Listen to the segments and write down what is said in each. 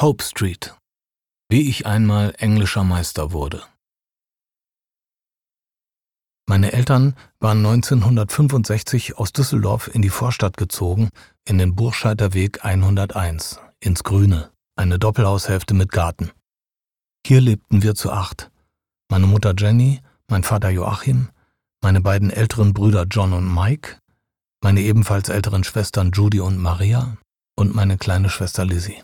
Hope Street. Wie ich einmal englischer Meister wurde. Meine Eltern waren 1965 aus Düsseldorf in die Vorstadt gezogen, in den Burscheider Weg 101, ins Grüne, eine Doppelhaushälfte mit Garten. Hier lebten wir zu acht. Meine Mutter Jenny, mein Vater Joachim, meine beiden älteren Brüder John und Mike, meine ebenfalls älteren Schwestern Judy und Maria und meine kleine Schwester Lizzie.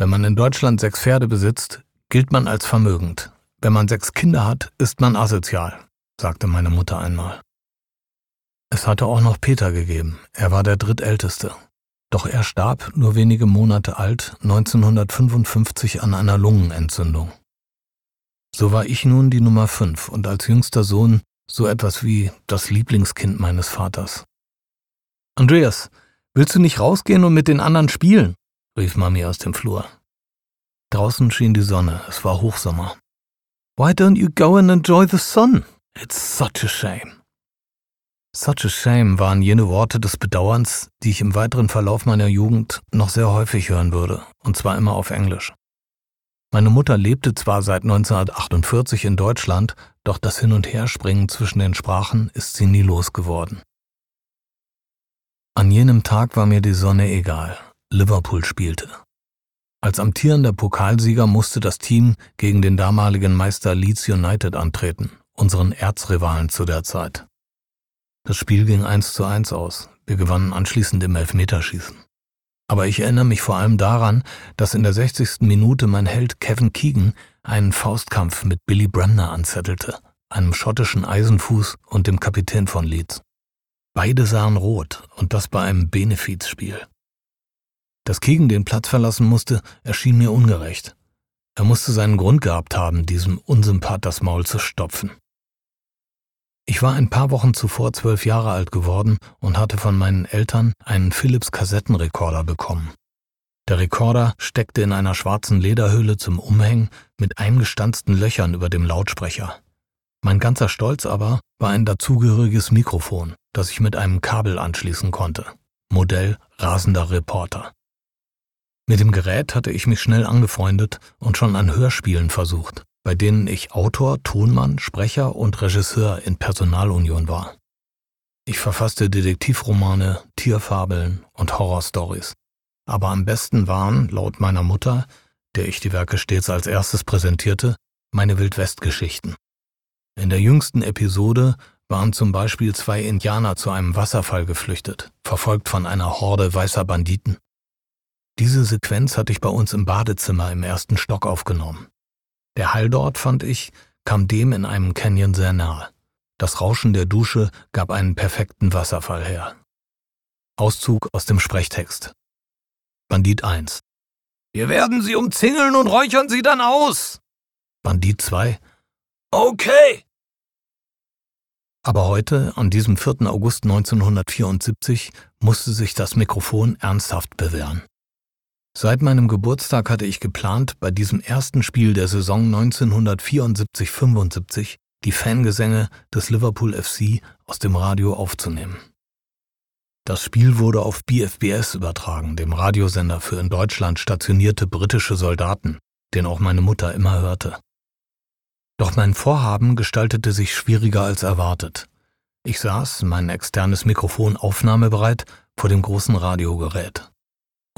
Wenn man in Deutschland sechs Pferde besitzt, gilt man als vermögend. Wenn man sechs Kinder hat, ist man asozial, sagte meine Mutter einmal. Es hatte auch noch Peter gegeben, er war der drittälteste. Doch er starb, nur wenige Monate alt, 1955 an einer Lungenentzündung. So war ich nun die Nummer fünf und als jüngster Sohn so etwas wie das Lieblingskind meines Vaters. Andreas, willst du nicht rausgehen und mit den anderen spielen? Rief Mami aus dem Flur. Draußen schien die Sonne, es war Hochsommer. Why don't you go and enjoy the sun? It's such a shame. Such a shame waren jene Worte des Bedauerns, die ich im weiteren Verlauf meiner Jugend noch sehr häufig hören würde, und zwar immer auf Englisch. Meine Mutter lebte zwar seit 1948 in Deutschland, doch das Hin- und Herspringen zwischen den Sprachen ist sie nie losgeworden. An jenem Tag war mir die Sonne egal. Liverpool spielte. Als amtierender Pokalsieger musste das Team gegen den damaligen Meister Leeds United antreten, unseren Erzrivalen zu der Zeit. Das Spiel ging 1 zu 1 aus. Wir gewannen anschließend im Elfmeterschießen. Aber ich erinnere mich vor allem daran, dass in der 60. Minute mein Held Kevin Keegan einen Faustkampf mit Billy Bremner anzettelte, einem schottischen Eisenfuß und dem Kapitän von Leeds. Beide sahen rot und das bei einem Benefizspiel. Dass Keegan den Platz verlassen musste, erschien mir ungerecht. Er musste seinen Grund gehabt haben, diesem Unsympath das Maul zu stopfen. Ich war ein paar Wochen zuvor zwölf Jahre alt geworden und hatte von meinen Eltern einen Philips Kassettenrekorder bekommen. Der Rekorder steckte in einer schwarzen Lederhülle zum Umhängen mit eingestanzten Löchern über dem Lautsprecher. Mein ganzer Stolz aber war ein dazugehöriges Mikrofon, das ich mit einem Kabel anschließen konnte. Modell rasender Reporter. Mit dem Gerät hatte ich mich schnell angefreundet und schon an Hörspielen versucht, bei denen ich Autor, Tonmann, Sprecher und Regisseur in Personalunion war. Ich verfasste Detektivromane, Tierfabeln und Horrorstories. Aber am besten waren, laut meiner Mutter, der ich die Werke stets als erstes präsentierte, meine Wildwestgeschichten. In der jüngsten Episode waren zum Beispiel zwei Indianer zu einem Wasserfall geflüchtet, verfolgt von einer Horde weißer Banditen. Diese Sequenz hatte ich bei uns im Badezimmer im ersten Stock aufgenommen. Der Hall dort, fand ich, kam dem in einem Canyon sehr nahe. Das Rauschen der Dusche gab einen perfekten Wasserfall her. Auszug aus dem Sprechtext. Bandit 1. Wir werden sie umzingeln und räuchern sie dann aus. Bandit 2. Okay. Aber heute, an diesem 4. August 1974, musste sich das Mikrofon ernsthaft bewähren. Seit meinem Geburtstag hatte ich geplant, bei diesem ersten Spiel der Saison 1974-75 die Fangesänge des Liverpool FC aus dem Radio aufzunehmen. Das Spiel wurde auf BFBS übertragen, dem Radiosender für in Deutschland stationierte britische Soldaten, den auch meine Mutter immer hörte. Doch mein Vorhaben gestaltete sich schwieriger als erwartet. Ich saß, mein externes Mikrofon aufnahmebereit, vor dem großen Radiogerät.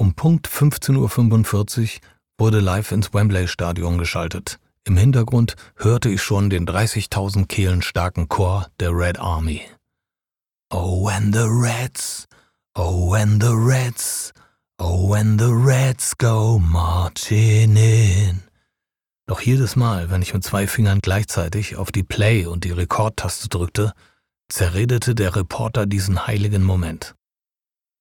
Um Punkt 15.45 Uhr wurde live ins Wembley-Stadion geschaltet. Im Hintergrund hörte ich schon den 30.000 Kehlen starken Chor der Red Army. Oh, when the Reds, oh, when the Reds, oh, when the Reds go marching in. Doch jedes Mal, wenn ich mit zwei Fingern gleichzeitig auf die Play- und die Rekordtaste drückte, zerredete der Reporter diesen heiligen Moment.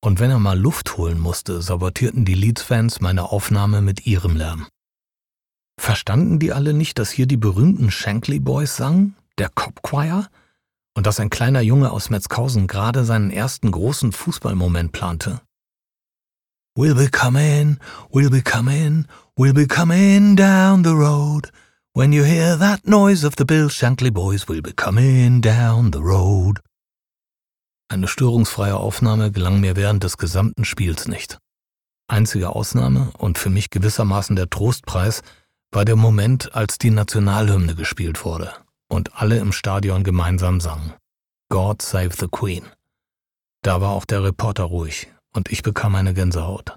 Und wenn er mal Luft holen musste, sabotierten die Leeds-Fans meine Aufnahme mit ihrem Lärm. Verstanden die alle nicht, dass hier die berühmten Shankly Boys sangen, der Cop Choir, und dass ein kleiner Junge aus Metzkausen gerade seinen ersten großen Fußballmoment plante? We'll be coming, we'll be coming, we'll be coming down the road. When you hear that noise of the Bill Shankly Boys, we'll be coming down the road. Eine störungsfreie Aufnahme gelang mir während des gesamten Spiels nicht. Einzige Ausnahme und für mich gewissermaßen der Trostpreis war der Moment, als die Nationalhymne gespielt wurde und alle im Stadion gemeinsam sangen. God Save the Queen. Da war auch der Reporter ruhig und ich bekam eine Gänsehaut.